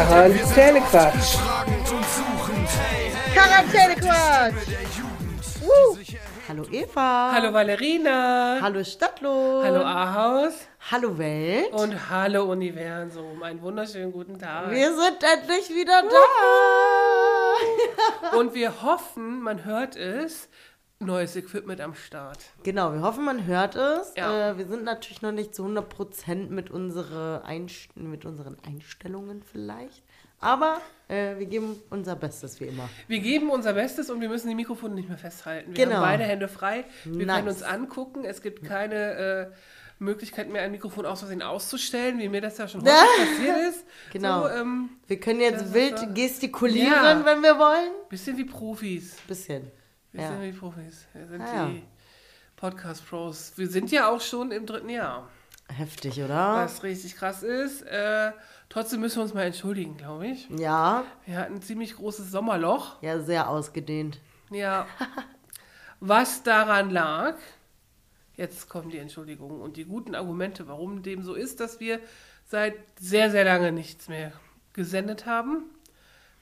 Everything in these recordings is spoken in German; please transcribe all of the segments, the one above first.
Quarantänequatsch. Quarantänequatsch. Woo. Hallo Eva. Hallo Valerina. Hallo Stadtlohn. Hallo Ahaus. Hallo Welt. Und hallo Universum. Einen wunderschönen guten Tag. wir sind endlich wieder da. Und wir hoffen, man hört es. Neues Equipment am Start. genau, wir hoffen, man hört es. Ja. Äh, wir sind natürlich noch nicht zu 100% mit, unsere Einst mit unseren Einstellungen vielleicht. Aber äh, wir geben unser Bestes, wie immer. Wir geben unser Bestes und wir müssen die Mikrofone nicht mehr festhalten. Wir Genau. haben beide Hände frei. Wir Nice. können uns angucken. Es gibt keine äh, Möglichkeit mehr, ein Mikrofon aus Versehen auszustellen, wie mir das ja schon häufig passiert ist. Genau. So, ähm, Wir können jetzt wild gestikulieren, Ja. wenn wir wollen. bisschen wie Profis. Bisschen. Wir Ja. sind wie Profis. Wir sind Ah, ja. die Podcast-Pros. Wir sind ja auch schon im dritten Jahr. Heftig, oder? Was richtig krass ist. Äh, trotzdem müssen wir uns mal entschuldigen, glaube ich. Ja. Wir hatten ein ziemlich großes Sommerloch. Ja, sehr ausgedehnt. Ja. Was daran lag, jetzt kommen die Entschuldigungen und die guten Argumente, warum dem so ist, dass wir seit sehr, sehr lange nichts mehr gesendet haben.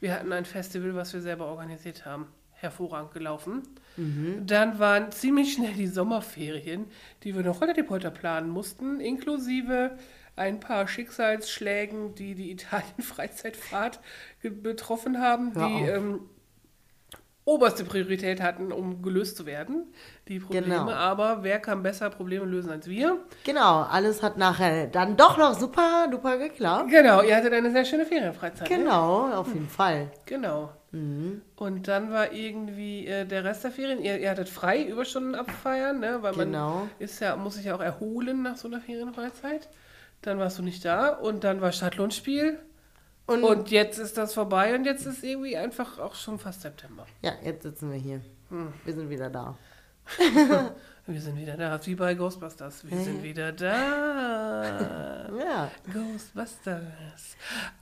Wir hatten ein Festival, was wir selber organisiert haben. Hervorragend gelaufen. Dann waren ziemlich schnell die Sommerferien, die wir noch relativ heute planen mussten, inklusive ein paar Schicksalsschlägen, die die Italien-Freizeitfahrt betroffen haben, Hör die ähm, oberste Priorität hatten, um gelöst zu werden, die Probleme. Genau. Aber wer kann besser Probleme lösen als wir? Genau, alles hat nachher dann doch noch super duper geklappt. Genau, ihr hattet eine sehr schöne Ferienfreizeit. Ne? Genau, auf jeden Fall. Genau. Mhm. Und dann war irgendwie äh, der Rest der Ferien, ihr, ihr hattet frei Überstunden abfeiern, ne? weil man Genau. ist ja, muss sich ja auch erholen nach so einer Ferienfreizeit. Dann warst du nicht da und dann war Stadtlohnspiel Und, und jetzt ist das vorbei und jetzt ist irgendwie einfach auch schon fast September. ja, jetzt sitzen wir hier. Hm. Wir sind wieder da. Wir sind wieder da, wie bei Ghostbusters. Wir sind wieder da. Ja, Ghostbusters.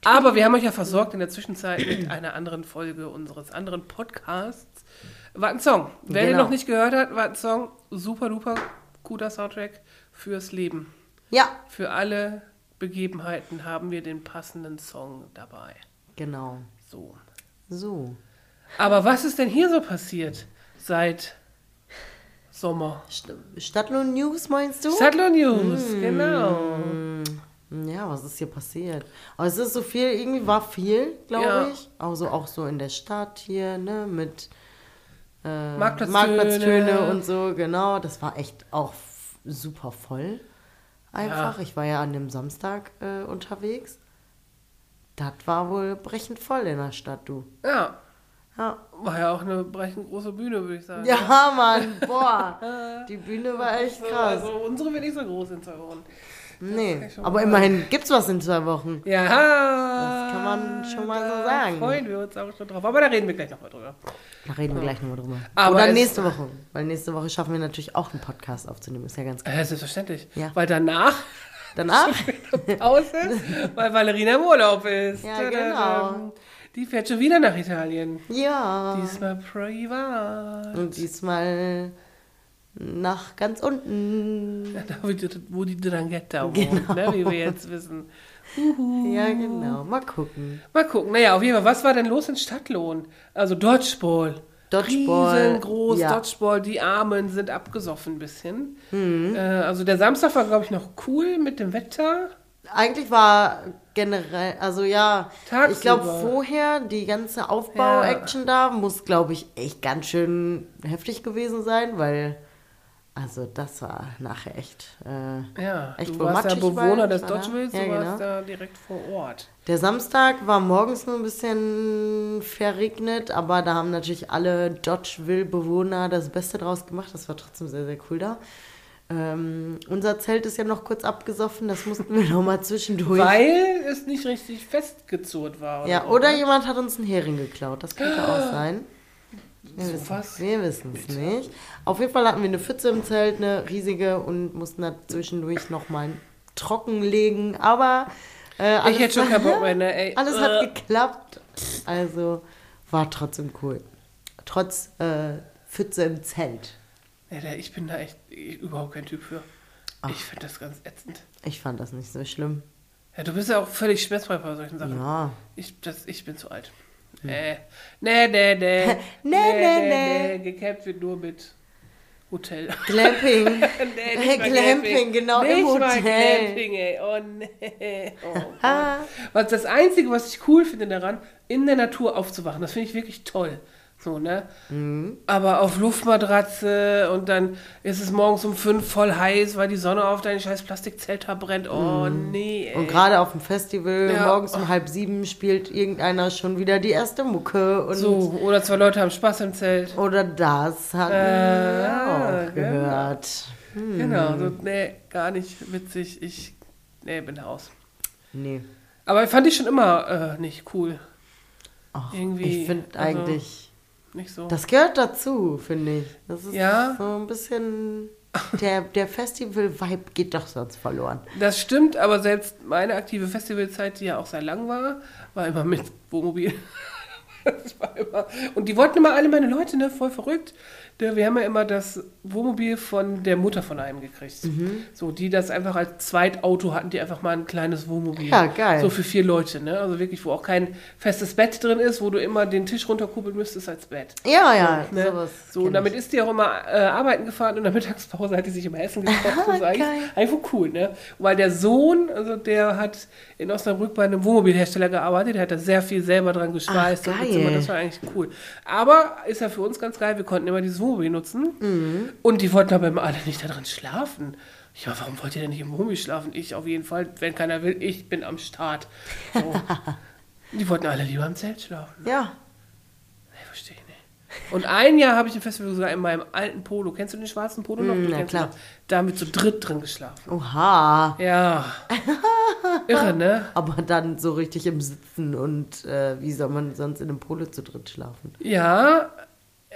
Aber wir haben euch ja versorgt in der Zwischenzeit mit einer anderen Folge unseres anderen Podcasts. War ein Song. Wer den Genau. noch nicht gehört hat, war ein Song. Super duper guter Soundtrack fürs Leben. ja, Für alle Begebenheiten haben wir den passenden Song dabei. genau. So. So. Aber was ist denn hier so passiert seit Sommer? St Stadtlohn News meinst du? Stadtlohn News, genau. ja, was ist hier passiert? Aber es ist so viel, irgendwie war viel, glaube Ja. ich. Also auch so in der Stadt hier, ne, mit äh, Marktplatztöne. Marktplatztöne und so, genau. Das war echt auch super voll. Einfach. Ja. Ich war ja an dem Samstag äh, unterwegs. Das war wohl brechend voll in der Stadt, du. Ja, Ja. war ja auch eine brechend große Bühne, würde ich sagen. Ja, Mann, boah. Die Bühne war echt So, krass. Also unsere wird nicht so groß in zwei Wochen. Nee, aber immerhin gibt's was in zwei Wochen. Ja, Das kann man schon mal so da sagen. freuen wir uns auch schon drauf. Aber da reden wir gleich nochmal drüber. Da reden wir gleich nochmal drüber. Aber Oder nächste Woche. Weil nächste Woche schaffen wir natürlich auch einen Podcast aufzunehmen. Ist ja ganz klar. Äh, selbstverständlich. Ja. Weil danach Danach? Pause, weil Valerina im Urlaub ist. Ja, genau. Die fährt schon wieder nach Italien. Ja. Diesmal privat. Und diesmal nach ganz unten. Da, wo die, Drangheta wohnt, Genau. ne, wie wir jetzt wissen. Ja, genau. Mal gucken. Mal gucken. Naja, auf jeden Fall, was war denn los in Stadtlohn? Also Dodgeball. Dodgeball, Riesengroß ja. Dodgeball. Die Armen sind abgesoffen ein bisschen. Mhm. Äh, also der Samstag war, glaube ich, noch cool mit dem Wetter. Eigentlich war generell, also ja, Tagsüber. ich glaube vorher die ganze Aufbau-Action da muss, glaube ich, echt ganz schön heftig gewesen sein, weil, also das war nachher echt, äh, Ja, Echt, du warst ja matschig Bewohner war, des? Dodgeballs, du Ja, warst genau. da direkt vor Ort. Der Samstag war morgens nur ein bisschen verregnet, aber da haben natürlich alle Dodgeville-Bewohner das Beste draus gemacht. Das war trotzdem sehr, sehr cool da. Ähm, unser Zelt ist ja noch kurz abgesoffen, das mussten wir noch mal zwischendurch. Weil es nicht richtig festgezurrt war. Oder ja, so, oder ne? jemand hat uns einen Hering geklaut, das könnte auch sein. Wir So wissen es nicht. Auf jeden Fall hatten wir eine Pfütze im Zelt, eine riesige, und mussten da zwischendurch noch mal trocken legen. Aber äh, alles, Ich hätte schon keinen Bock mehr, ne? Ey. alles Äh. hat geklappt. Also war trotzdem cool. Trotz äh, Pfütze im Zelt. Ja, da- ich bin da echt überhaupt kein Typ für. Ich finde das ganz ätzend. Ich fand das nicht so schlimm. Ja, du bist ja auch völlig schmerzfrei bei solchen Sachen. Ja. Ich, das, ich bin zu alt. Nee, nee, nee, nee. Nee, nee, nee. Gecampt wird nur mit Hotel. Glamping. nee, nicht mal Glamping, genau, im nicht Mal Hotel. Glamping, ey. Oh, nee. Oh, was das Einzige, was ich cool finde daran, in der Natur aufzuwachen, das finde ich wirklich toll. So, ne? Mhm. Aber auf Luftmatratze und dann ist es morgens um fünf voll heiß, weil die Sonne auf dein scheiß Plastikzelt brennt. Oh, nee, ey. Mhm. Und gerade auf dem Festival, Ja. morgens um halb sieben, spielt irgendeiner schon wieder die erste Mucke. Und So, oder zwei Leute haben Spaß im Zelt. Oder das hatten Äh, auch genau. gehört. Genau, so, nee, gar nicht witzig. Ich, nee, bin raus. Nee. Aber fand ich schon immer äh, nicht cool. Ach, Irgendwie, ich finde also- eigentlich, Nicht so. das gehört dazu, finde ich. Das ist Ja. so ein bisschen, der, der Festival-Vibe geht doch sonst verloren. Das stimmt, aber selbst meine aktive Festivalzeit, die ja auch sehr lang war, war immer mit Wohnmobil. Immer, und die wollten immer alle meine Leute, ne? Voll verrückt. Wir haben ja immer das Wohnmobil von der Mutter von einem gekriegt. Mhm. So, die das einfach als Zweitauto hatten, die einfach mal ein kleines Wohnmobil. Ja, geil. So für vier Leute, ne? Also wirklich, wo auch kein festes Bett drin ist, wo du immer den Tisch runterkuppeln müsstest als Bett. Ja, ja, Ne? sowas. So, und damit ist die auch immer äh, arbeiten gefahren und in der Mittagspause hat die sich immer Essen gekocht. Ist eigentlich, einfach cool, ne? Weil der Sohn, also der hat in Osnabrück bei einem Wohnmobilhersteller gearbeitet, der hat da sehr viel selber dran geschweißt. Ach, und gezimmert. das war eigentlich cool. Aber ist ja für uns ganz geil, wir konnten immer dieses Wohnmobil nutzen. Mhm. Und die wollten aber immer alle nicht da drin schlafen. Ja, warum wollt ihr denn nicht im Wohnmobil schlafen? Ich auf jeden Fall, wenn keiner will, ich bin am Start. So. die wollten alle lieber im Zelt schlafen. Ja, Nee, verstehe ich nicht. Und ein Jahr habe ich im Festival sogar in meinem alten Polo, kennst du den schwarzen Polo noch? Mm, na klar. Da haben wir zu dritt drin geschlafen. oha. Ja. Irre, ne? Aber dann so richtig im Sitzen und äh, wie soll man sonst in einem Polo zu dritt schlafen? Ja.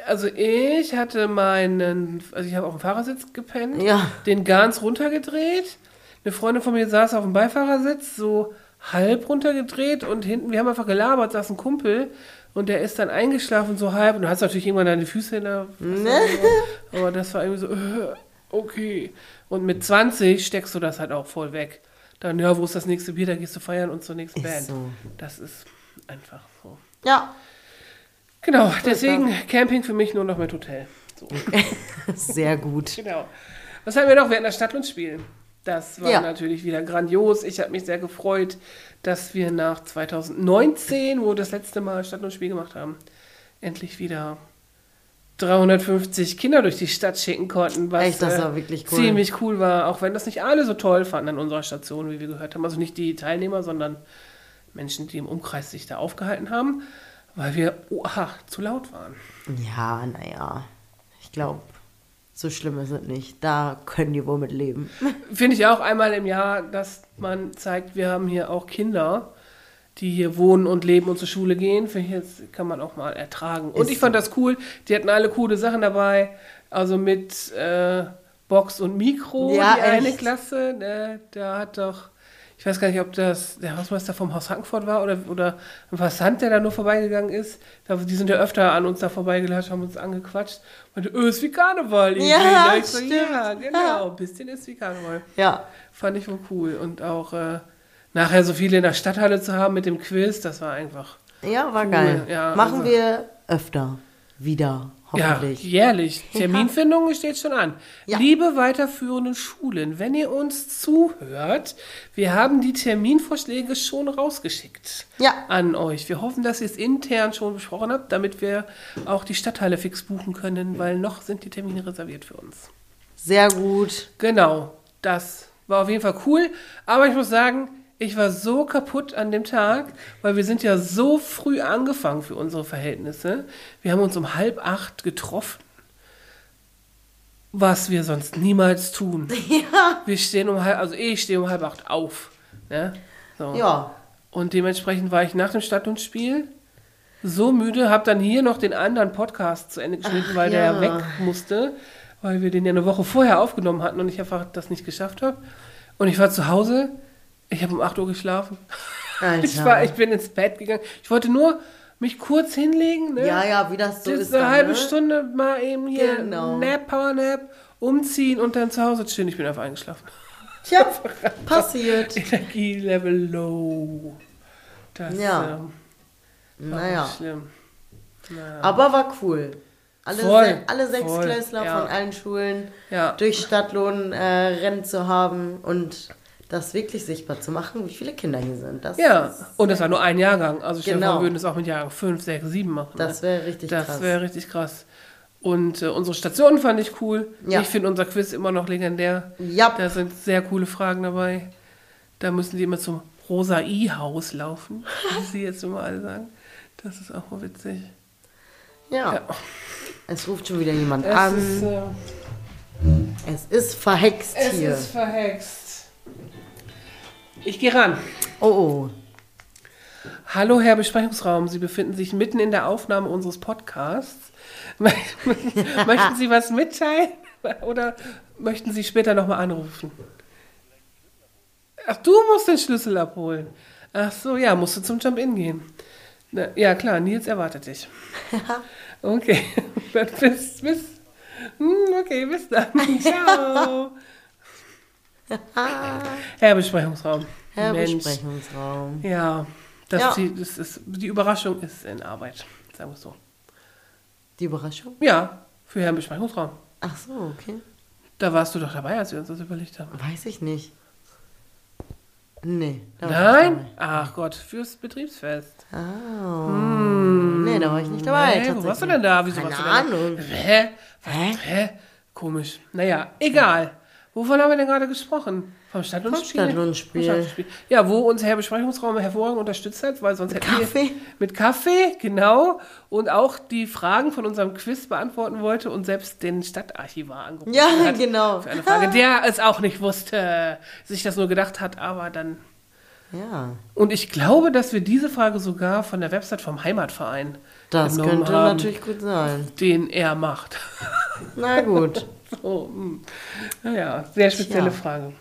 Also ich hatte meinen, also ich habe auf dem Fahrersitz gepennt, Ja. den ganz runtergedreht. Eine Freundin von mir saß auf dem Beifahrersitz, so halb runtergedreht und hinten, wir haben einfach gelabert, saß ein Kumpel und der ist dann eingeschlafen so halb und du hast natürlich irgendwann deine Füße in der aber das war irgendwie so, äh, okay. Und mit 20 steckst du das halt auch voll weg. Dann, ja, wo ist das nächste Bier, da gehst du feiern und zur nächsten Ist Band. so. Das ist einfach so. Ja, Genau, deswegen Camping für mich nur noch mit Hotel. So, sehr gut. genau. Was haben wir noch? Wir hatten das Stadtlandspiel. Das war Ja. natürlich wieder grandios. Ich habe mich sehr gefreut, dass wir nach 2019, wo wir das letzte Mal Stadtlandspiel gemacht haben, endlich wieder 350 Kinder durch die Stadt schicken konnten, was Echt, das äh, war wirklich cool. ziemlich cool war, auch wenn das nicht alle so toll fanden an unserer Station, wie wir gehört haben. Also nicht die Teilnehmer, sondern Menschen, die im Umkreis sich da aufgehalten haben, weil wir, oha, zu laut waren. Ja, naja. Ich glaube, so schlimm ist es nicht. Da können die wohl mit leben. Finde ich auch einmal im Jahr, dass man zeigt, wir haben hier auch Kinder, die hier wohnen und leben und zur Schule gehen. Finde ich jetzt, kann man auch mal ertragen. Und Ist ich fand das cool. Die hatten alle coole Sachen dabei. Also mit äh, Box und Mikro, Ja, die eine echt. Klasse. Ne, da hat doch, ich weiß gar nicht, ob das der Hausmeister vom Haus Hankfurt war oder, oder ein Passant, der da nur vorbeigegangen ist. Die sind ja öfter an uns da vorbeigelatscht, haben uns angequatscht. Meinte, öh, ist wie Karneval. irgendwie. Ja, ich so, stimmt. ja, genau, ein bisschen ist wie Karneval. Ja, Fand ich wohl cool. Und auch äh, nachher so viele in der Stadthalle zu haben mit dem Quiz, das war einfach. ja, war Cool, geil. ja, Machen also- wir öfter. Wieder, hoffentlich. Ja, jährlich. Terminfindung steht schon an. Ja. Liebe weiterführenden Schulen, wenn ihr uns zuhört, wir haben die Terminvorschläge schon rausgeschickt Ja. an euch. Wir hoffen, dass ihr es intern schon besprochen habt, damit wir auch die Stadthalle fix buchen können, weil noch sind die Termine reserviert für uns. Sehr gut. Genau, das war auf jeden Fall cool. Aber ich muss sagen, ich war so kaputt an dem Tag, weil wir sind ja so früh angefangen für unsere Verhältnisse. Wir haben uns um halb acht getroffen, was wir sonst niemals tun. Ja. Wir stehen um halb, also ich stehe um halb acht auf. Ne? So. Ja. Und dementsprechend war ich nach dem Stadt- und Spiel so müde, habe dann hier noch den anderen Podcast zu Ende geschnitten, Ach, weil der ja ja. weg musste, weil wir den ja eine Woche vorher aufgenommen hatten und ich einfach das nicht geschafft habe. Und ich war zu Hause, ich habe um 8 Uhr geschlafen. Alter. Ich, war, ich bin ins Bett gegangen. Ich wollte nur mich kurz hinlegen, ne? Ja, ja, wie das so Jetzt ist. eine dann, halbe ne? Stunde mal eben hier Genau. Nap, Power Nap, umziehen und dann zu Hause chillen. Ich bin einfach eingeschlafen. Tja, passiert. Energielevel low. Das Ja. ähm, Naja, schlimm. Naja. aber war cool. Alle, Voll, se alle sechs voll, Klässler ja. von allen Schulen Ja. durch Stadtlohn äh, rennen zu haben und das wirklich sichtbar zu machen, wie viele Kinder hier sind. Das, Ja, und das war nur ein Jahrgang. Also stell dir Genau. vor, wir würden das auch mit Jahrgang 5, 6, 7 machen. das ne? wäre richtig Das krass. wäre richtig krass. Und äh, unsere Station fand ich cool. Ja. Ich finde unser Quiz immer noch legendär. Ja, Da sind sehr coole Fragen dabei. Da müssen die immer zum Rosa-I-Haus laufen, wie sie jetzt immer alle sagen. Das ist auch mal witzig. ja. Ja. Es ruft schon wieder jemand Es an. ist, äh, es ist verhext es hier. ist verhext. Ich gehe ran. oh, oh. Hallo, Herr Besprechungsraum. Sie befinden sich mitten in der Aufnahme unseres Podcasts. möchten Sie was mitteilen oder möchten Sie später nochmal anrufen? Ach, du musst den Schlüssel abholen. Ach so, ja, musst du zum Jump-In gehen. Na, ja, klar, Nils erwartet dich. Okay, bis, bis, hm, okay, bis dann. Ciao. Herr Besprechungsraum. Herr Mensch. Besprechungsraum. Ja, das, Ja. Die, das ist, die Überraschung ist in Arbeit, sagen wir es so. Die Überraschung? Ja, für Herrn Besprechungsraum. Ach so, okay. Da warst du doch dabei, als wir uns das überlegt haben. Weiß ich nicht. Nee. Nein? Ach Gott, fürs Betriebsfest. Oh. Nee, da war ich nicht dabei. Hä, wo warst du denn da? Wieso Keine warst du denn Ahnung. da? Hä? Hä? Hä? Komisch. Naja, egal. Wovon haben wir denn gerade gesprochen? Vom Stadtlandspiel? Vom Stadtlandspiel. Vom Stadtlandspiel. Ja, wo uns Herr Besprechungsraum hervorragend unterstützt hat, weil sonst hätten Kaffee? wir mit Kaffee, genau, und auch die Fragen von unserem Quiz beantworten wollte und selbst den Stadtarchivar angerufen Ja, hat. genau. Für eine Frage, der es auch nicht wusste, sich das nur gedacht hat, aber dann. Ja, Und ich glaube, dass wir diese Frage sogar von der Website vom Heimatverein das könnte haben, natürlich gut sein. den er macht. Na gut. So, hm. naja, sehr spezielle Tja. Frage.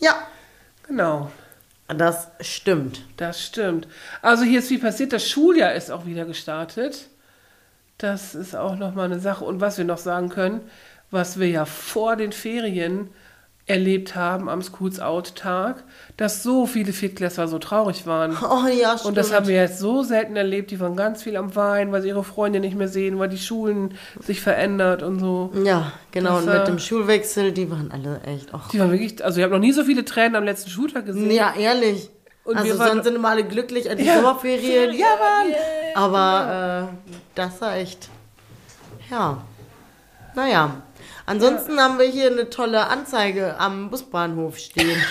Ja, Genau, das stimmt. das stimmt. Also hier ist viel passiert. Das Schuljahr ist auch wieder gestartet. Das ist auch nochmal eine Sache. Und was wir noch sagen können, was wir ja vor den Ferien erlebt haben am Schools Out Tag, dass so viele Viertklässler so traurig waren. Oh ja, stimmt. Und das haben wir jetzt so selten erlebt. Die waren ganz viel am Weinen, weil sie ihre Freunde nicht mehr sehen, weil die Schulen sich verändert und so. Ja, genau. Das, Und mit dem Schulwechsel, die waren alle echt. Och. Die waren wirklich, also ich habe noch nie so viele Tränen am letzten Schultag gesehen. Ja, ehrlich. Und also wir waren- sonst sind immer alle glücklich an die Ja, Sommerferien. Ferien, Ja, Mann. yeah. Aber äh, das war echt. Ja. Naja. Ansonsten haben wir hier eine tolle Anzeige am Busbahnhof stehen.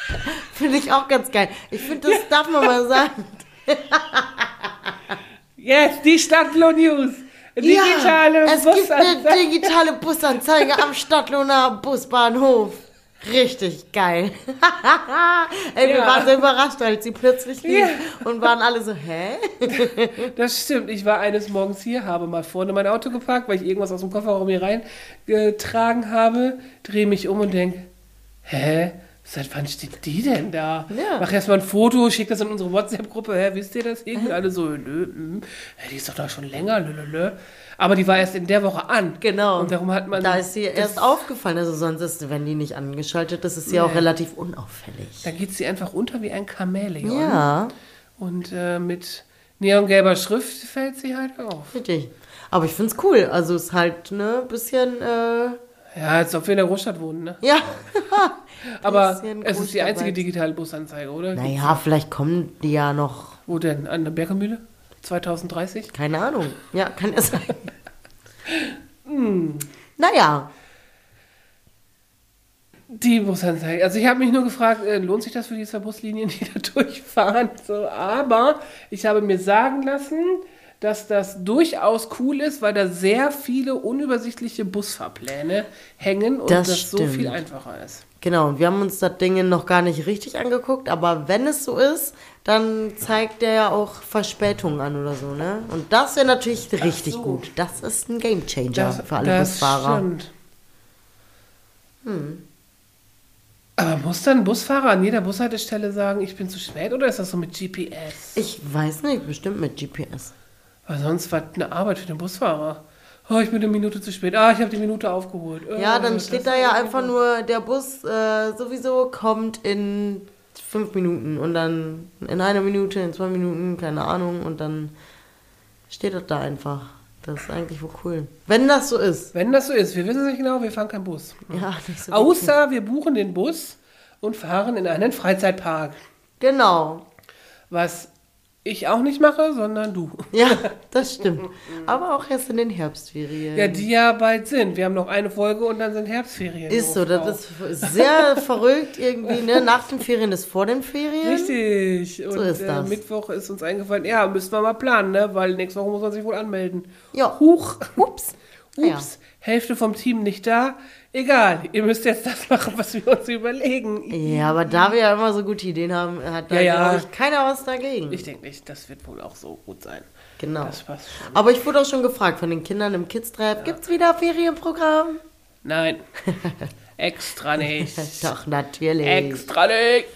finde ich auch ganz geil. Ich finde, das darf man mal sagen. Yes, die Stadtlo News. Digitale ja, es gibt eine Busanzeige. digitale Busanzeige am Stadtlohner Busbahnhof. Richtig geil. Ey, wir Ja. waren so überrascht, als sie plötzlich lief Ja. und waren alle so, hä? Das stimmt. Ich war eines Morgens hier, habe mal vorne mein Auto geparkt, weil ich irgendwas aus dem Kofferraum hier reingetragen habe, drehe mich um und denke, hä? Seit wann steht die denn da? Ja. Mach erst mal ein Foto, schick das in unsere WhatsApp-Gruppe. Hä, wisst ihr das irgendwie? Alle so, nö, mm, hä, die ist doch da schon länger, lö, lö, lö. Aber die war erst in der Woche an. Genau. Und darum hat man. Da ist sie erst aufgefallen. Also sonst ist, wenn die nicht angeschaltet ist, ist sie auch Nee. relativ unauffällig. Da geht sie einfach unter wie ein Chamäleon. Ja, Und äh, mit neongelber Schrift fällt sie halt auf. richtig. Aber ich find's cool. Also ist halt ne bisschen, äh, Ja, als ob wir in der Großstadt wohnen, ne? ja. Aber es ist die einzige digitale Busanzeige, oder? Naja, vielleicht kommen die ja noch, Wo denn? An der Bergemühle? 2030? keine Ahnung. Ja, kann ja sein. Hm. Naja, Die Busanzeige. Also ich habe mich nur gefragt, äh, lohnt sich das für die zwei Buslinien, die da durchfahren? So, aber ich habe mir sagen lassen, dass das durchaus cool ist, weil da sehr viele unübersichtliche Busfahrpläne hängen und Das das, so viel einfacher ist. Genau. Und wir haben uns das Ding noch gar nicht richtig angeguckt, aber wenn es so ist, dann zeigt der ja auch Verspätungen an oder so, ne? Und das wäre natürlich richtig so. gut. Das ist ein Gamechanger für alle das Busfahrer. Stimmt. Aber muss dann ein Busfahrer an jeder Bushaltestelle sagen, ich bin zu spät oder ist das so mit GPS? Ich weiß nicht, bestimmt mit GPS. Weil sonst war eine Arbeit für den Busfahrer. Oh, ich bin eine Minute zu spät. Ah, ich habe die Minute aufgeholt. Ja, Oh, dann das steht da ja einfach so. nur, der Bus äh, sowieso kommt in fünf Minuten und dann in einer Minute, in zwei Minuten, keine Ahnung, und dann steht das da einfach. Das ist eigentlich wohl cool. Wenn das so ist. Wenn das so ist, wir wissen es nicht genau, wir fahren keinen Bus. Ja, nicht so Außer wir buchen den Bus und fahren in einen Freizeitpark. Genau. Was ich auch nicht mache, sondern du. Ja, das stimmt. Aber auch erst in den Herbstferien. Ja, die ja bald sind. Wir haben noch eine Folge und dann sind Herbstferien. ist so, das ist sehr verrückt irgendwie, ne? Nach den Ferien ist vor den Ferien. Richtig. Und ist äh, das. Mittwoch ist uns eingefallen, ja, müssen wir mal planen, ne? Weil nächste Woche muss man sich wohl anmelden. Ja. Huch. Ups. Ups. Hälfte vom Team nicht da. Egal, ihr müsst jetzt das machen, was wir uns überlegen. Ja, aber da wir ja immer so gute Ideen haben, hat da, Ja, ja. glaube ich, keiner was dagegen. Ich denke nicht, das wird wohl auch so gut sein. genau. Das passt schon. Aber ich wurde auch schon gefragt von den Kindern im Kids-Treff, gibt's wieder Ferienprogramm? Nein. Extra nicht. Doch, natürlich. Extra nicht.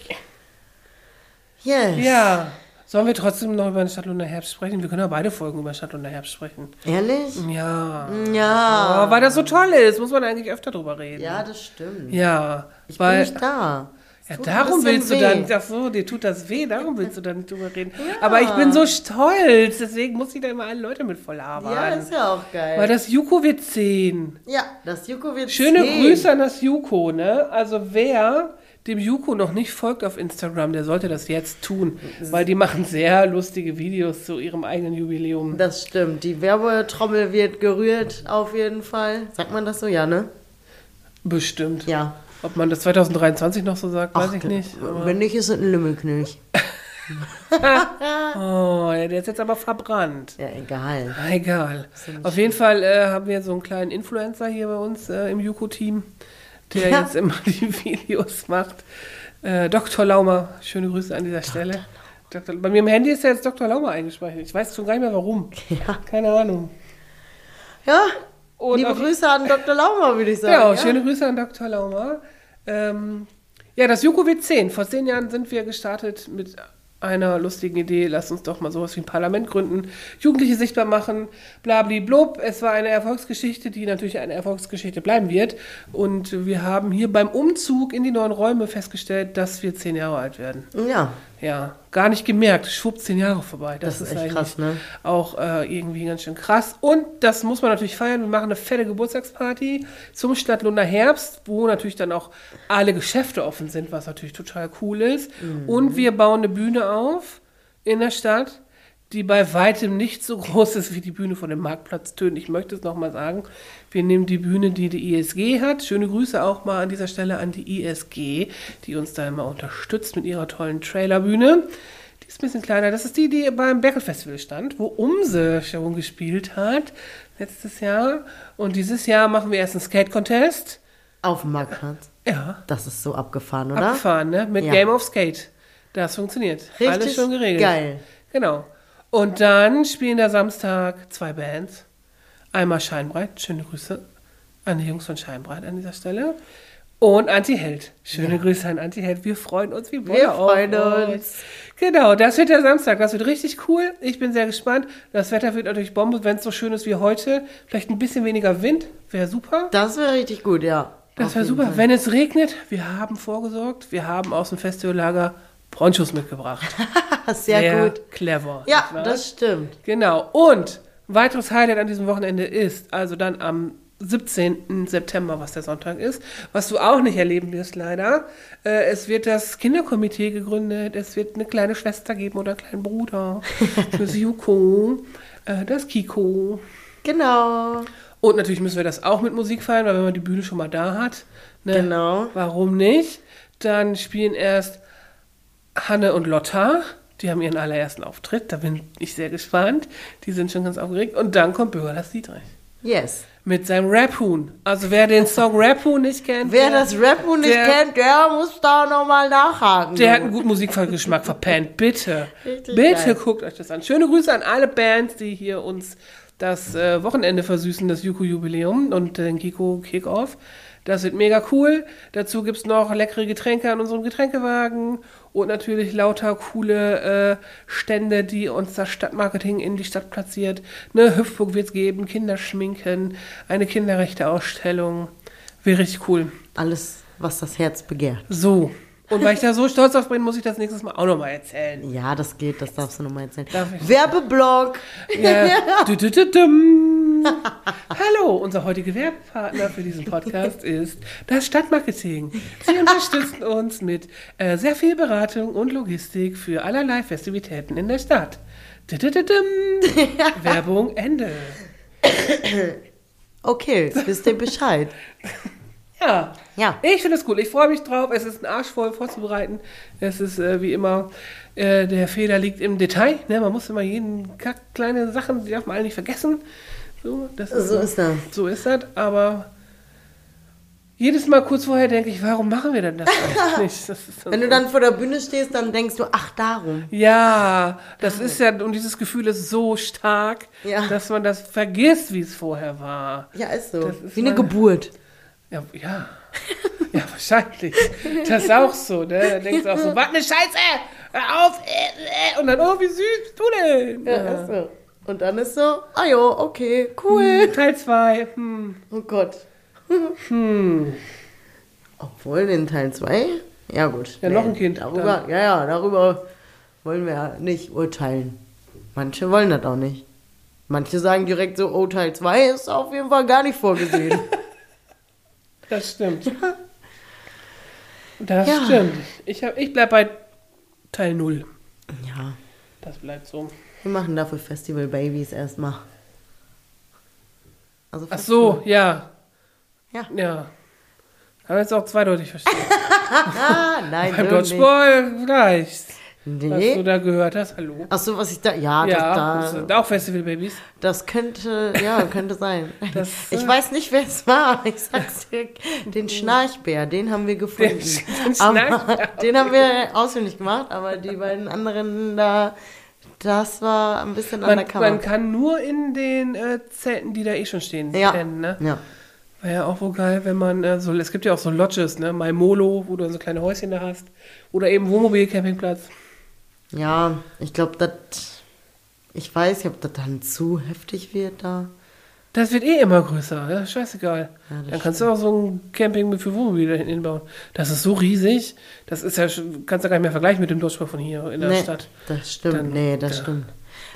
Yes. Ja. Sollen wir trotzdem noch über den Stadtlunder Herbst sprechen? Wir können ja beide Folgen über Stadtlunder Herbst sprechen. Ehrlich? Ja. Ja. Oh, weil das so toll ist, muss man eigentlich öfter drüber reden. Ja, das stimmt. Ja. Ich bin weil, nicht da. ja, darum willst du weh. dann, ach so, dir tut das weh, darum willst du dann nicht drüber reden. Aber ich bin so stolz, deswegen muss ich da immer alle Leute mit voll labern. Ja, ist ja auch geil. Weil das Juko wird 10. ja, das Juko wird Schöne 10. Grüße an das Juko, ne? Also wer dem Juko noch nicht folgt auf Instagram, der sollte das jetzt tun, weil die machen sehr lustige Videos zu ihrem eigenen Jubiläum. Das stimmt. Die Werbetrommel wird gerührt, auf jeden Fall. Sagt man das so? Ja, ne? Bestimmt. Ja. Ob man das 2023 noch so sagt, weiß Ach, ich nicht. aber- Wenn nicht, ist es ein Lümmelknilch. Oh, der ist jetzt aber verbrannt. Ja, egal. Egal. Auf jeden Fall äh, haben wir so einen kleinen Influencer hier bei uns äh, im Juko-Team, der Ja. jetzt immer die Videos macht. Äh, Dr. Laumer, schöne Grüße an dieser Stelle. Dr. Bei mir im Handy ist ja jetzt Dr. Laumer eingespeichert. Ich weiß schon gar nicht mehr warum. Ja. Keine Ahnung. Ja, Und liebe Grüße an Dr. Laumer, würde ich sagen. Genau, ja? schöne Grüße an Dr. Laumer. Ähm, ja, das Juko W10. Vor zehn Jahren sind wir gestartet mit einer lustigen Idee. Lass uns doch mal sowas wie ein Parlament gründen, Jugendliche sichtbar machen, blabli-blub. Es war eine Erfolgsgeschichte, die natürlich eine Erfolgsgeschichte bleiben wird. Und wir haben hier beim Umzug in die neuen Räume festgestellt, dass wir zehn Jahre alt werden. Ja, Ja, gar nicht gemerkt. Schwupp, zehn Jahre vorbei. Das, Das ist ist, echt eigentlich krass, ne? auch äh, irgendwie ganz schön krass. Und das muss man natürlich feiern. Wir machen eine fette Geburtstagsparty zum Stadtlunder Herbst, wo natürlich dann auch alle Geschäfte offen sind, was natürlich total cool ist. Mhm. Und wir bauen eine Bühne auf in der Stadt, die bei weitem nicht so groß ist wie die Bühne von dem Marktplatz Tönen. Ich möchte es nochmal sagen. Wir nehmen die Bühne, die die ISG hat. Schöne Grüße auch mal an dieser Stelle an die ISG, die uns da immer unterstützt mit ihrer tollen Trailerbühne. Die ist ein bisschen kleiner. Das ist die, die beim Berkel Festival stand, wo Umse schon gespielt hat letztes Jahr. Und dieses Jahr machen wir erst einen Skate-Contest. auf dem Marktplatz. Ja, Das ist so abgefahren, oder? abgefahren, ne? Mit Ja. Game of Skate. Das funktioniert. Richtig Alles schon geregelt. geil. Genau. Und dann spielen da Samstag zwei Bands. Einmal Scheinbreit, schöne Grüße an die Jungs von Scheinbreit an dieser Stelle. Und Antiheld. Schöne Grüße an Antiheld. Wir freuen uns wie Bolle Wir freuen euch. uns. Genau, das wird der Samstag. Das wird richtig cool. Ich bin sehr gespannt. Das Wetter wird natürlich Bombe, wenn es so schön ist wie heute. Vielleicht ein bisschen weniger Wind. Wäre super. Das wäre richtig gut, ja. Das wäre super. Fall. Wenn es regnet, wir haben vorgesorgt. Wir haben aus dem Festivallager Ponchos mitgebracht. Sehr, gut. clever. Ja, das stimmt. Genau. Und weiteres Highlight an diesem Wochenende ist, also dann am 17. September, was der Sonntag ist, was du auch nicht erleben wirst, leider. Äh, es wird das Kinderkomitee gegründet, es wird eine kleine Schwester geben oder einen kleinen Bruder. Das Yuko, äh, das Kiko. Genau. Und natürlich müssen wir das auch mit Musik feiern, weil wenn man die Bühne schon mal da hat, ne, Genau. warum nicht? Dann spielen erst Hanne und Lotta, die haben ihren allerersten Auftritt, da bin ich sehr gespannt. Die sind schon ganz aufgeregt. Und dann kommt Bürger Dietrich Yes. mit seinem Rap-Huhn. Also wer den Song Rap-Huhn nicht kennt, Wer der, das Rap nicht der- kennt, der muss da nochmal nachhaken. der hat einen guten Musikgeschmack verpennt. Bitte, Richtig bitte geil. guckt euch das an. Schöne Grüße an alle Bands, die hier uns das äh, Wochenende versüßen, das Yuko-Jubiläum und den Kiko Kickoff. Das wird mega cool. Dazu gibt es noch leckere Getränke an unserem Getränkewagen und natürlich lauter coole äh, Stände, die uns das Stadtmarketing in die Stadt platziert. Ne, Hüpfburg wird es geben, Kinderschminken, eine Kinderrechte-Ausstellung. Wäre richtig cool. Alles, was das Herz begehrt. So. Und weil ich da so stolz auf bin, muss ich das nächstes Mal auch nochmal erzählen. Ja, das geht, das darfst du nochmal erzählen. Werbeblock! Ja. Du, du, du. Hallo, unser heutiger Werbepartner für diesen Podcast ist das Stadtmarketing. Sie unterstützen uns mit äh, sehr viel Beratung und Logistik für allerlei Festivitäten in der Stadt. Werbung Ende. Okay, jetzt wisst ihr Bescheid. Ja. Ja. Ich finde es cool. Ich freue mich drauf. Es ist ein Arsch voll vorzubereiten. Es ist äh, wie immer, äh, der Fehler liegt im Detail. Ne? Man muss immer jeden Kack, kleine Sachen, die darf man alle nicht vergessen. So, das ist So ist das. So ist das. Aber jedes Mal kurz vorher denke ich, warum machen wir denn das eigentlich nicht? Wenn du dann vor der Bühne stehst, dann denkst du, ach, darum. ja, das ist ja, und dieses Gefühl ist so stark, Ja. dass man das vergisst, wie es vorher war. Ja, ist so. Ist Wie eine Geburt. Ja, ja. Ja, wahrscheinlich. Das ist auch so, ne? Da denkst du auch so, was eine Scheiße! Hör auf! Äh, äh. Und dann, oh, wie süß du denn? Ja, ist so. Und dann ist so, ah jo, okay, cool. Teil 2. Hm. Oh Gott. Hm. Obwohl in Teil 2? Ja, gut. Ja, noch ein Kind Darüber, ja, ja, darüber wollen wir ja nicht urteilen. Manche wollen das auch nicht. Manche sagen direkt so, oh, Teil 2 ist auf jeden Fall gar nicht vorgesehen. Das stimmt. Das Ja. stimmt. Ich, hab, ich bleib bei Teil 0. ja, Das bleibt so. wir machen dafür Festival Babies erstmal. Also Ach so, ja. Ja. Ja. Kann man jetzt auch zweideutig verstehen. Ah, nein, Beim Dodgeball vielleicht. Was du Nee. da gehört hast, hallo. Ach so, was ich da, ja, Ja, das, da, sind auch Festival-Babys. das könnte, ja, könnte sein. Das, Ich äh, weiß nicht, wer es war. Ich sag's dir, den Schnarchbär, den haben wir gefunden. Den aber, Schnarchbär, den haben wir auswendig gemacht, aber die beiden anderen da, das war ein bisschen Man, undercover. man kann nur in den äh, Zelten, die da eh schon stehen, ja. pennen, ne? ja. Wäre ja auch wohl geil, wenn man äh, so, es gibt ja auch so Lodges, ne? Maimolo, wo du so kleine Häuschen da hast. Oder eben Wohnmobil-Campingplatz. Ja, ich glaube, das, ich weiß nicht, ob das dann zu heftig wird da. Das wird eh immer größer, ja? scheißegal. Ja, Dann kannst du auch so ein Camping mit für Wohnmobil da hinten hinbauen. Das ist so riesig, das ist ja, kannst du gar nicht mehr vergleichen mit dem Dodgeball von hier in der nee, Stadt. das stimmt, Dann- nee, das ja. stimmt.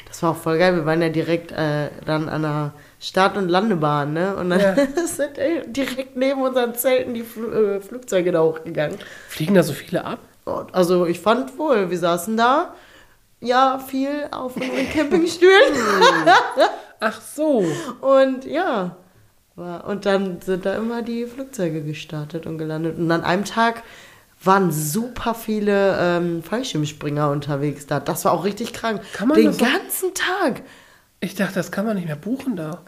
Das war auch voll geil. Wir waren ja direkt äh, dann an der Start- und Landebahn, ne? Und dann Ja. sind direkt neben unseren Zelten die Fl äh, Flugzeuge da hochgegangen. Fliegen da so viele ab? Also ich fand wohl, wir saßen da, ja, viel auf unseren Campingstühlen. Ach so. und ja, war, und dann sind da immer die Flugzeuge gestartet und gelandet. Und an einem Tag waren super viele ähm, Fallschirmspringer unterwegs da. Das war auch richtig krank. Kann man Den ganzen Tag. Ich dachte, das kann man nicht mehr buchen da.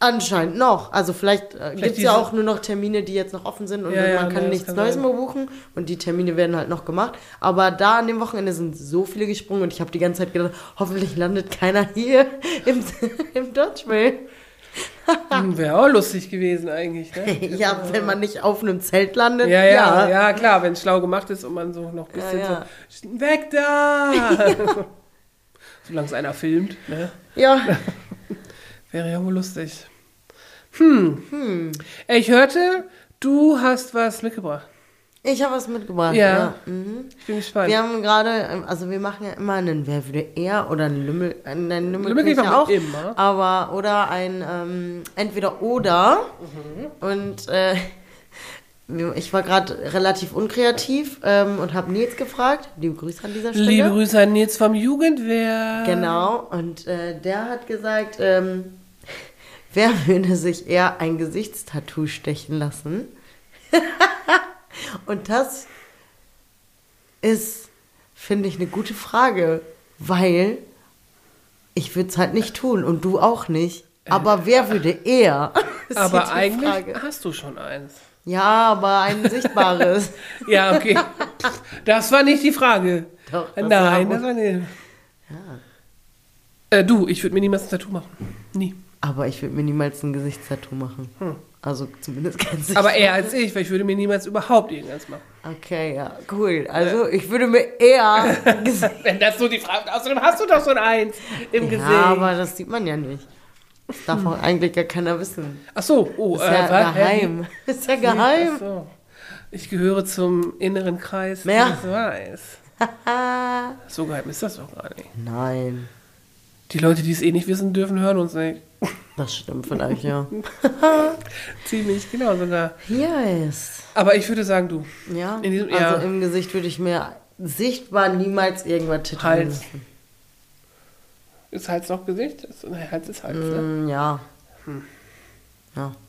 Anscheinend noch. Also vielleicht, äh, gibt es ja auch nur noch Termine, die jetzt noch offen sind und Ja, ja, man nee, kann das nichts kann Neues sein. mehr buchen und die Termine werden halt noch gemacht. Aber da an dem Wochenende sind so viele gesprungen und ich habe die ganze Zeit gedacht, hoffentlich landet keiner hier im, im Dodgeball. Hm, Wäre auch lustig gewesen eigentlich, ne? Ja, wenn man nicht auf einem Zelt landet. Ja, ja, ja, klar, wenn es schlau gemacht ist und man so noch ein bisschen ja. so, weg da! Solange es einer filmt, ne? Ja. Wäre ja wohl lustig. Hm. Ich hörte, du hast was mitgebracht. Ich habe was mitgebracht. Ja. Mhm. Ich bin gespannt. Wir haben gerade, ähm, also wir machen ja immer einen Wer würde er oder einen Lümmel, äh, einen Lümmel, Lümmel ich ja auch, immer. aber oder ein ähm, entweder oder Mhm. und äh, ich war gerade relativ unkreativ ähm, und habe Nils gefragt, liebe Grüße an dieser Stelle. Liebe Grüße an Nils vom Jugendwehr. Genau, und äh, der hat gesagt, ähm, wer würde sich eher ein Gesichtstattoo stechen lassen? und das ist, finde ich, eine gute Frage, weil ich würde es halt nicht tun und du auch nicht. Aber wer würde eher? Aber eigentlich Frage. hast du schon eins. Ja, aber ein sichtbares. Ja, okay. Das war nicht die Frage. Doch, das Nein, war- das war nicht. Äh, du, ich würde mir niemals ein Tattoo machen. Nie. Aber ich würde mir niemals ein Gesichtstattoo machen. Also zumindest kein Gesicht. Hm. Aber eher als ich, weil ich würde mir niemals überhaupt irgendwas machen. Okay, ja, cool. Also ich würde mir eher. Wenn das so die Frage Außerdem hast du doch so ein Eins im Gesicht. ja, aber das sieht man ja nicht. Das darf auch eigentlich gar keiner wissen. Ach so, oh, Ist ja was? Geheim. Ist ja Ach geheim. so. Ich gehöre zum inneren Kreis, Ja. der es weiß. So geheim ist das doch gar nicht. Nein, Die Leute, die es eh nicht wissen, dürfen hören uns nicht. das stimmt vielleicht, ja. Ziemlich, genau sogar. Yes. Aber ich würde sagen, du. Ja, In diesem- also ja. im Gesicht würde ich mir sichtbar niemals irgendwas tätowieren Hals. lassen. Ist Hals noch Gesicht? Ist, nein, Hals ist Hals, ne? Mm, ja. Ja. Nee, Gesicht.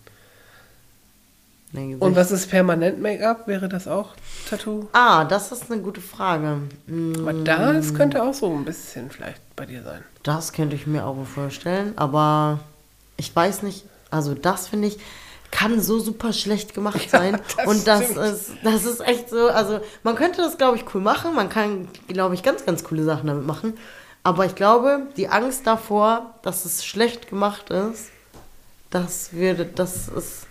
Und was ist permanent Make-up? Wäre das auch Tattoo? Ah, das ist eine gute Frage. Mm, Aber das könnte auch so ein bisschen vielleicht bei dir sein. Das könnte ich mir auch vorstellen, aber ich weiß nicht, also das finde ich, kann so super schlecht gemacht sein. das und das stimmt. ist, das ist echt so, also man könnte das, glaube ich, cool machen. Man kann, glaube ich, ganz, ganz coole Sachen damit machen. Aber ich glaube, die Angst davor, dass es schlecht gemacht ist, das würde, das ist.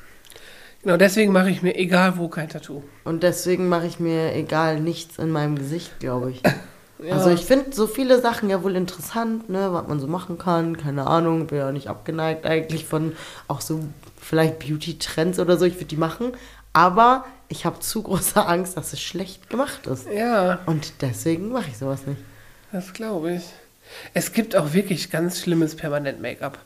Genau, deswegen mache ich mir egal wo kein Tattoo. Und deswegen mache ich mir egal nichts in meinem Gesicht, glaube ich. Ja. Also ich finde so viele Sachen ja wohl interessant, ne, was man so machen kann. Keine Ahnung, bin ja nicht abgeneigt eigentlich von auch so vielleicht Beauty-Trends oder so. Ich würde die machen. Aber ich habe zu große Angst, dass es schlecht gemacht ist. Ja, Und deswegen mache ich sowas nicht. das glaube ich. Es gibt auch wirklich ganz schlimmes Permanent-Make-up.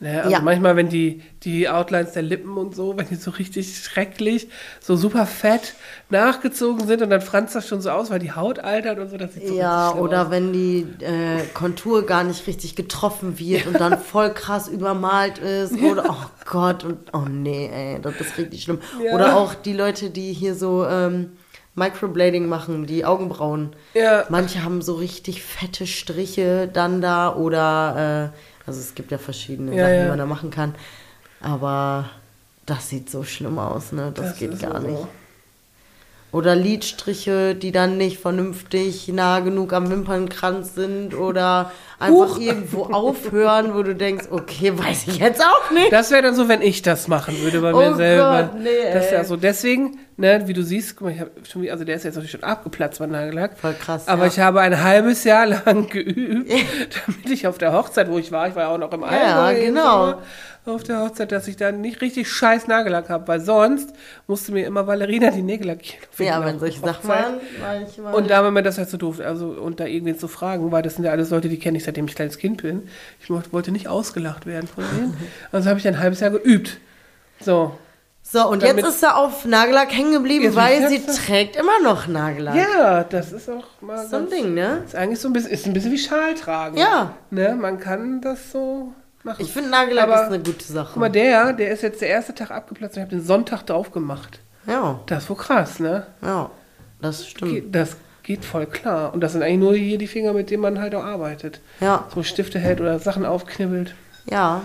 Ne? Also Ja. manchmal, wenn die, die Outlines der Lippen und so, wenn die so richtig schrecklich, so super fett nachgezogen sind und dann franzt das schon so aus, weil die Haut altert und so, das sieht so Ja, oder aus. wenn die äh, Kontur gar nicht richtig getroffen wird und dann voll krass übermalt ist. Oder, oh Gott, und oh nee, ey, das ist richtig schlimm. Oder auch die Leute, die hier so ähm, Microblading machen, die Augenbrauen. Ja. Manche haben so richtig fette Striche dann da oder, äh, also es gibt ja verschiedene Ja, Sachen, ja. die man da machen kann. Aber das sieht so schlimm aus, ne? Das, geht ist gar so. nicht. Oder Lidstriche, die dann nicht vernünftig nah genug am Wimpernkranz sind oder einfach Huch. irgendwo aufhören, wo du denkst, okay, weiß ich jetzt auch nicht. Das wäre dann so, wenn ich das machen würde bei Oh mir selber. Gott, nee, das wäre ey. so. Deswegen, ne, wie du siehst, guck mal, ich habe schon, also der ist jetzt natürlich schon abgeplatzt, mein Nagellack. Voll krass, Aber ja. ich habe ein halbes Jahr lang geübt, damit ich auf der Hochzeit, wo ich war, ich war ja auch noch im Allgäu Ja, genau. Auf der Hochzeit, dass ich dann nicht richtig scheiß Nagellack habe, weil sonst musste mir immer Ballerina die Nägel lackieren. Ja, wenn solche Sachen waren. Und da war mir das halt so doof, also und da irgendwen zu fragen, weil das sind ja alles Leute, die kenne ich seitdem ich kleines Kind bin. Ich wollte nicht ausgelacht werden von denen. Also habe ich ein halbes Jahr geübt. So. So, und damit- jetzt ist er auf Nagellack hängen geblieben, weil sie trägt immer noch Nagellack. Ja, das ist auch mal So ein Ding, ne? Ist eigentlich so ein bisschen, ist ein bisschen wie Schal tragen. Ja. Ne, man kann das so machen. Ich finde Nagellack Aber ist eine gute Sache. Guck mal, der, der ist jetzt der erste Tag abgeplatzt und ich habe den Sonntag drauf gemacht. ja, Das ist wohl krass, ne? ja, das stimmt. Das geht voll klar. Und das sind eigentlich nur hier die Finger, mit denen man halt auch arbeitet. Ja, So Stifte hält oder Sachen aufknibbelt. ja.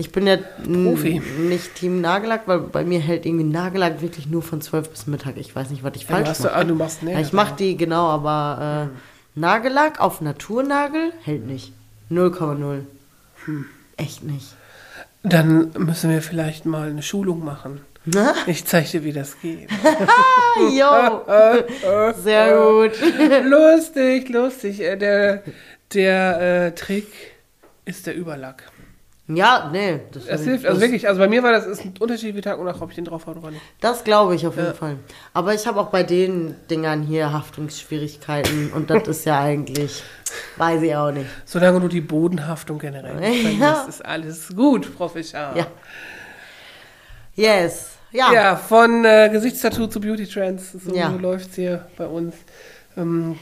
Ich bin ja Profi. nicht Team Nagellack, weil bei mir hält irgendwie Nagellack wirklich nur von 12 bis Mittag. Ich weiß nicht, was ich falsch hast, mache. ah, du machst Nägel. Ich mache die, genau, aber äh, Nagellack auf Naturnagel hält nicht. 0,0. Hm. Echt nicht. Dann müssen wir vielleicht mal eine Schulung machen. Na? Ich zeige dir, wie das geht. Jo, sehr gut. lustig, lustig. Äh, Der, der äh, Trick ist der Überlack. Ja, nee. Das, Das hilft, also wirklich, also bei mir war das ist ein Unterschied wie Tag und Nacht, ob ich den drauf habe oder nicht. Das glaube ich auf jeden Ja. Fall. Aber ich habe auch bei den Dingern hier Haftungsschwierigkeiten und das ist ja eigentlich, weiß ich auch nicht. Solange du die Bodenhaftung generell nicht Ja. ist alles gut, Professor. Ja. Yes. Ja. Ja, von äh, Gesichtstattoo zu Beauty Trends, so Ja. läuft's hier bei uns. Ähm,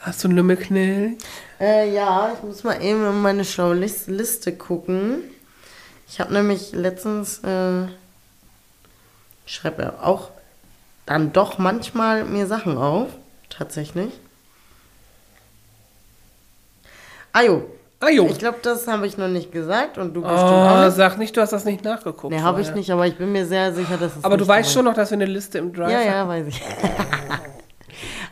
hast du einen Lümmelknill? Äh, ja, ich muss mal eben in meine schlaue Lis- Liste gucken. Ich habe nämlich letztens, äh, ich schreibe ja auch dann doch manchmal mir Sachen auf, tatsächlich. Ah jo, Ah jo. ich glaube, das habe ich noch nicht gesagt und du bestimmt auch Oh, nicht. sag nicht, du hast das nicht nachgeguckt. Nee, habe ich nicht, aber ich bin mir sehr sicher, dass es Aber du weißt schon noch, dass wir eine Liste im Drive Ja, haben. ja, weiß ich.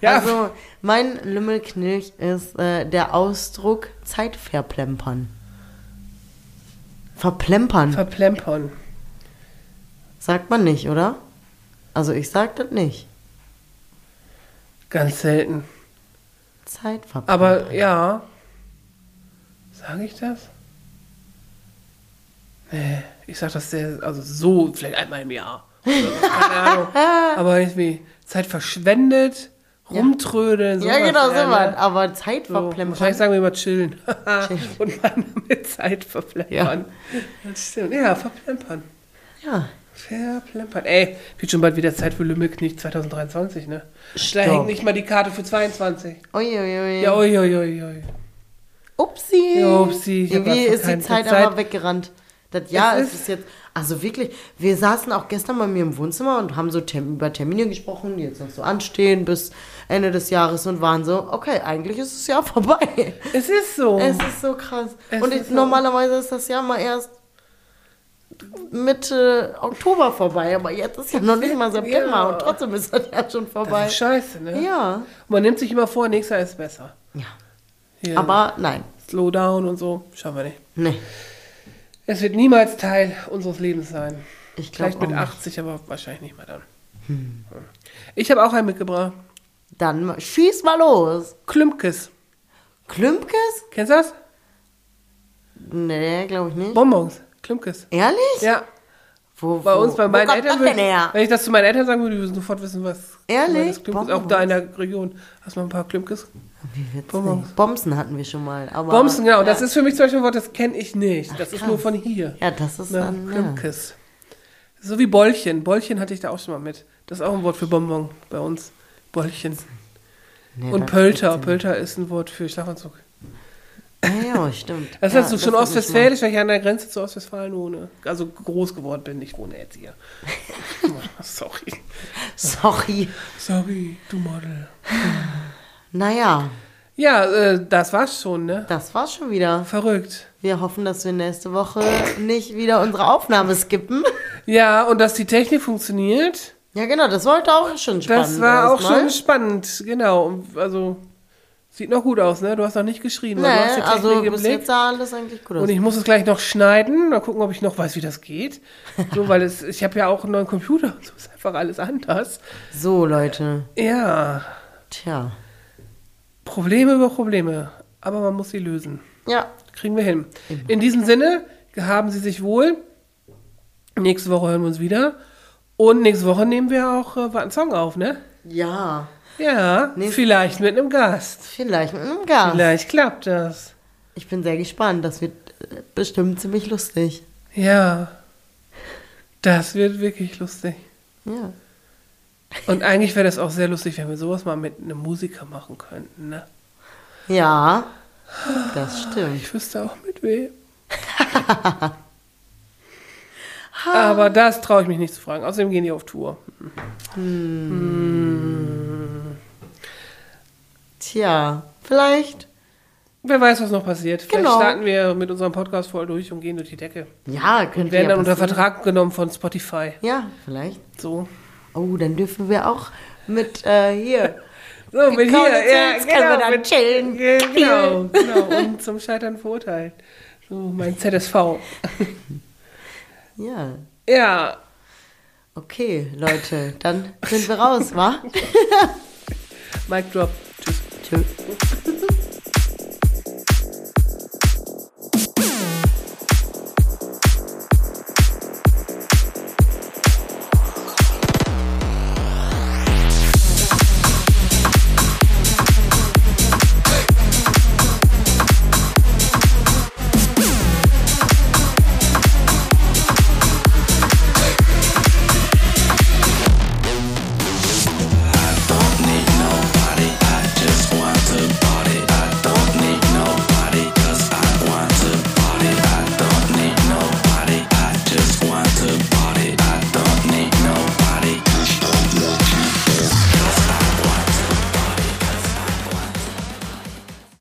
Ja. Also, mein Lümmelknilch ist äh, der Ausdruck Zeit verplempern. Verplempern. Verplempern. Sagt man nicht, oder? Also, ich sag das nicht. Ganz selten. Zeit verplempern. Aber ja. Sage ich das? Nee, ich sag das sehr, also so, vielleicht einmal im Jahr. So, Keine Ahnung. Aber irgendwie Zeit verschwendet, rumtrödeln, ja, genau, so was. ne? Aber Zeit So, verplempern. sagen wir immer chillen. Und man mit Zeit verplempern. Das stimmt. Ja, verplempern. Ja. Verplempern. Ey, wird schon bald wieder Zeit für Lümmelknecht 2023, ne? Da Stopp. hängt nicht mal die Karte für 22. Uiuiui. Ja, ui, ui, ui, ui. Upsi. Ja, upsi, Irgendwie einfach ist die Zeit, aber weggerannt. Das Jahr Es ist ist- es jetzt. Also wirklich, wir saßen auch gestern bei mir im Wohnzimmer und haben so Term über Termine gesprochen, die jetzt noch so anstehen bis Ende des Jahres und waren so, okay, eigentlich ist das Jahr vorbei. Es ist so. Es ist so krass. Es und ich, so. normalerweise ist das Jahr mal erst Mitte Oktober vorbei, aber jetzt ist ja noch nicht mal September Ja. und trotzdem ist das Jahr schon das vorbei. ist scheiße, ne? Ja. Und man nimmt sich immer vor, nächstes Jahr ist besser. Ja. Hier, Aber nein. Slowdown und so, schaffen wir nicht. Nee. Es wird niemals Teil unseres Lebens sein. Ich glaube Vielleicht mit auch nicht. 80, aber wahrscheinlich nicht mehr dann. Ich habe auch einen mitgebracht. Dann schieß mal los. Klümpkes. Klümpkes? Kennst du das? Nee, glaube ich nicht. Bonbons. Klümpkes. Ehrlich? Ja, Wo, bei uns, bei meinen Eltern. das Würde, her? wenn ich das zu meinen Eltern sagen würde, die würden sofort wissen, was. Ehrlich? was Klümpkes, auch da in der Region. Hast du mal ein paar Klümpkes? Wie. Bonbons. Bomsen hatten wir schon mal. Aber, Bomsen, genau. Ja. Das ist für mich zum Beispiel ein Wort, das kenne ich nicht. Das ist krass. nur von hier. Ja, das ist Ne? dann. Ja. Klümpkes. So wie Bollchen. Bollchen hatte ich da auch schon mal mit. Das ist auch ein Wort für Bonbon bei uns. Bollchen. Nee, Und Pölter. Pölter ist ein Wort für Schlafanzug. Ja, ja, stimmt. Das ja, ist also schon hat mich ostwestfälisch, weil ich an der Grenze zu Ostwestfalen wohne. Also groß geworden bin. Ich wohne jetzt hier. Sorry. Sorry. Sorry, du Model. Naja, Ja, äh, das war's schon, ne? das war's schon wieder. Verrückt. Wir hoffen, dass wir nächste Woche nicht wieder unsere Aufnahme skippen. Ja, und dass die Technik funktioniert, Ja, genau, das war heute auch schon spannend. das war auch schon spannend. Genau. Und Also, sieht noch gut aus, ne? Du hast noch nicht geschrien. weil du hast Nee, die Technik also im bis Blick. jetzt sah alles eigentlich gut aus. Und ich muss es gleich noch schneiden. Mal gucken, ob ich noch weiß, wie das geht. So, weil es, ich habe ja auch einen neuen Computer. So ist einfach alles anders. So, Leute. Ja, Tja. Probleme über Probleme. Aber man muss sie lösen. Ja, Kriegen wir hin. In diesem Sinne, haben Sie sich wohl. Nächste Woche hören wir uns wieder. Und nächste Woche nehmen wir auch äh, einen Song auf, ne? ja. Ja, Nächste- vielleicht mit einem Gast. Vielleicht mit einem Gast. Vielleicht klappt das. Ich bin sehr gespannt. Das wird äh, bestimmt ziemlich lustig. Ja, das wird wirklich lustig. Ja. Und eigentlich wäre das auch sehr lustig, wenn wir sowas mal mit einem Musiker machen könnten, ne? Ja, das stimmt. Ich wüsste auch mit wem. Aber das traue ich mich nicht zu fragen. Außerdem gehen die auf Tour. Tja, vielleicht. Wer weiß, was noch passiert. Vielleicht Genau. starten wir mit unserem Podcast voll durch und gehen durch die Decke. Ja, könnte Werden ja dann unter. Vertrag genommen von Spotify. Ja, vielleicht. So. Oh, dann dürfen wir auch mit äh, hier. So, mit hier. Ja, Sense können wir genau. dann Mit, chillen. Ja, genau, genau. Und zum Scheitern verurteilt. So, mein ZSV. Ja. Ja. Okay, Leute, dann sind wir raus, wa? Mic drop.